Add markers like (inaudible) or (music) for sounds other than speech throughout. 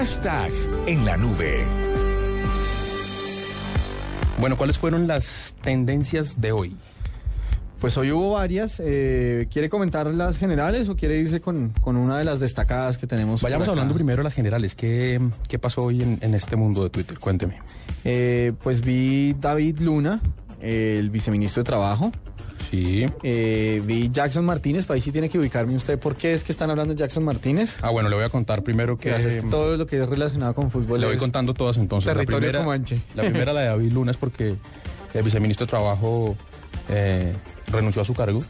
Hashtag en la nube. Bueno, ¿cuáles fueron las tendencias de hoy? Pues hoy hubo varias. Eh, ¿Quiere comentar las generales o quiere irse con, con una de las destacadas que tenemos? Vayamos hablando primero de las generales. ¿Qué, qué pasó hoy en, en este mundo de Twitter? Cuénteme. Eh, pues vi David Luna, el viceministro de Trabajo. Sí. Eh, vi Jackson Martínez, para ahí sí tiene que ubicarme usted. ¿Por qué es que están hablando de Jackson Martínez? Ah, bueno, le voy a contar primero que... Gracias. Todo lo que es relacionado con fútbol. Le voy contando todas entonces. Territorio la primera, comanche. La primera, la de David Luna, es porque el viceministro de Trabajo eh, renunció a su cargo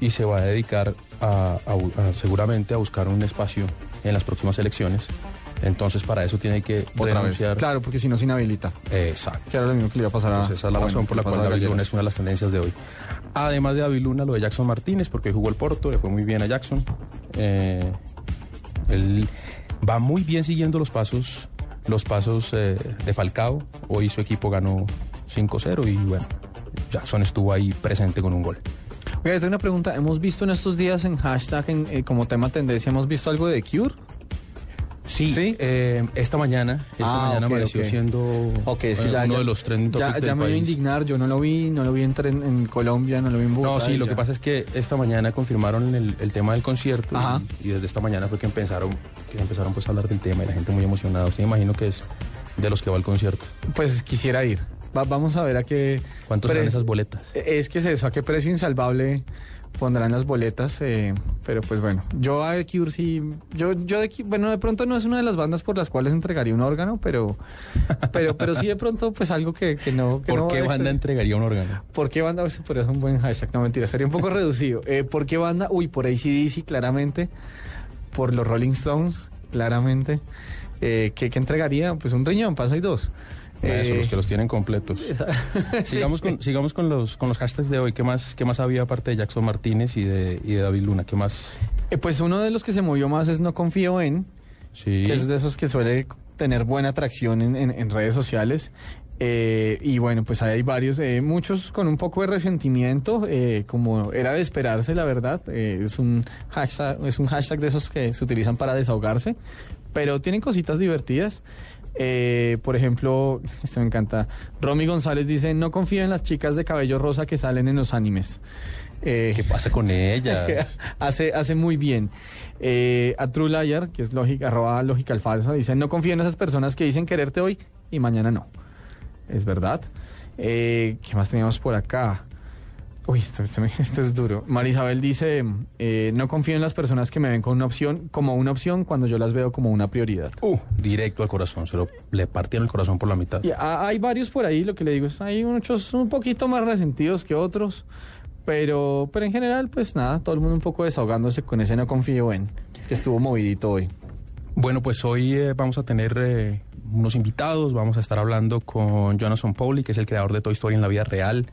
y se va a dedicar a, a bu- a- seguramente a buscar un espacio en las próximas elecciones. Entonces, para eso tiene que Otra vez. Claro, porque si no se inhabilita. Exacto. Que era lo mismo que le iba a pasar a. Entonces, esa es la razón bueno, por la cual a es una de las tendencias de hoy. Además de David Luna, lo de Jackson Martínez, porque hoy jugó el Porto, le fue muy bien a Jackson. Eh, él va muy bien siguiendo los pasos, los pasos eh, de Falcao. Hoy su equipo ganó 5-0 y bueno, Jackson estuvo ahí presente con un gol. Oiga, yo tengo una pregunta. Hemos visto en estos días en hashtag, en, eh, como tema tendencia, hemos visto algo de Cure. Sí, ¿Sí? eh, esta mañana, esta Ah, mañana ok, amaneció ok. siendo eh, ya, uno ya- de los trending ya, topics ya del me voy a indignar. Yo no lo vi, no lo vi en, tren- en Colombia, no lo vi en Bogotá. No, sí, lo que pasa es que esta mañana confirmaron el, el tema del concierto y desde esta mañana fue que empezaron, que empezaron pues a hablar del tema y la gente muy emocionada. Usted imagino que es de los que va al concierto. Pues quisiera ir. Va- vamos a ver a qué. ¿Cuántos serán esas boletas? Es que es eso, a qué precio insalvable pondrán las boletas. eh, pero pues bueno, yo a The Cure sí. Yo, yo de bueno, de pronto no es una de las bandas por las cuales entregaría un órgano, pero. Pero, pero sí de pronto, pues algo que, que no. Que ¿Por no qué banda entregaría un órgano? ¿Por qué banda? Ese podría ser un buen hashtag, no mentira, sería un poco (laughs) reducido. Eh, ¿Por qué banda? Uy, por ACDC, claramente. Por los Rolling Stones, claramente. Eh, ¿qué, qué entregaría? Pues un riñón, paso y dos. Eso, Eh, los que los tienen completos. esa- (laughs) sí. Sigamos, con, sigamos con los con los hashtags de hoy. ¿Qué más, qué más había aparte de Jackson Martínez y de, y de David Luna? ¿Qué más? Eh, pues uno de los que se movió más es No Confío en, Sí. que es de esos que suele tener buena atracción en, en- en redes sociales. Eh, y bueno, pues hay varios, eh, muchos con un poco de resentimiento, como era de esperarse, la verdad. Es, un hashtag, es un hashtag de esos que se utilizan para desahogarse, pero tienen cositas divertidas. Eh, por ejemplo, este me encanta. Romy González dice, no confío en las chicas de cabello rosa que salen en los animes. Eh, ¿Qué pasa con ella? que (laughs) hace, hace muy bien. Eh, a True Liar, que es lógica, arroba lógica al falso, dice, no confío en esas personas que dicen quererte hoy y mañana no. Es verdad. ¿Qué más teníamos por acá? Uy, esto, esto me- (laughs) esto es duro. Marisabel dice, eh, no confío en las personas que me ven con una opción, como una opción cuando yo las veo como una prioridad. Uh, directo al corazón. Se lo, le partieron el corazón por la mitad. Y hay varios por ahí, lo que le digo es, hay muchos un poquito más resentidos que otros, pero, pero en general, pues nada, todo el mundo un poco desahogándose con ese no confío en, que estuvo movidito hoy. Bueno, pues hoy eh, vamos a tener eh, unos invitados. Vamos a estar hablando con Jonathan Pauli, que es el creador de Toy Story en la vida real.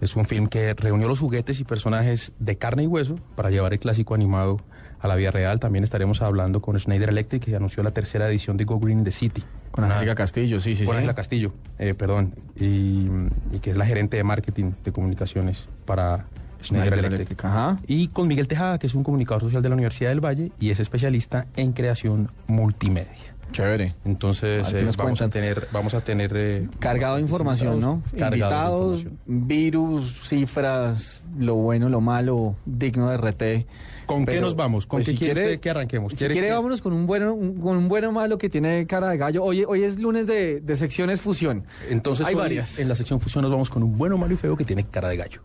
Es un film que reunió los juguetes y personajes de carne y hueso para llevar el clásico animado a la vida real. También estaremos hablando con Schneider Electric, que anunció la tercera edición de Go Green in the City. Con Angélica Castillo, sí, sí, con sí. Castillo, eh, perdón, y, y que es la gerente de marketing de comunicaciones para Schneider, Schneider Electric. Electric, ajá. Y con Miguel Tejada, que es un comunicador social de la Universidad del Valle y es especialista en creación multimedia. Chévere. Entonces eh, vamos, a tener, vamos a tener... eh, Cargado de información, ¿no? Invitados, información. virus, cifras, lo bueno, lo malo, digno de RT. ¿Con qué nos vamos? ¿Con pues, qué si quiere quiere- que arranquemos? Si ¿Quiere quiere, que- vámonos con un bueno, un- con un bueno malo que tiene cara de gallo. Hoy, hoy es lunes de, de secciones fusión. Entonces hay hoy, varias. en la sección fusión nos vamos con un bueno, malo y feo que tiene cara de gallo.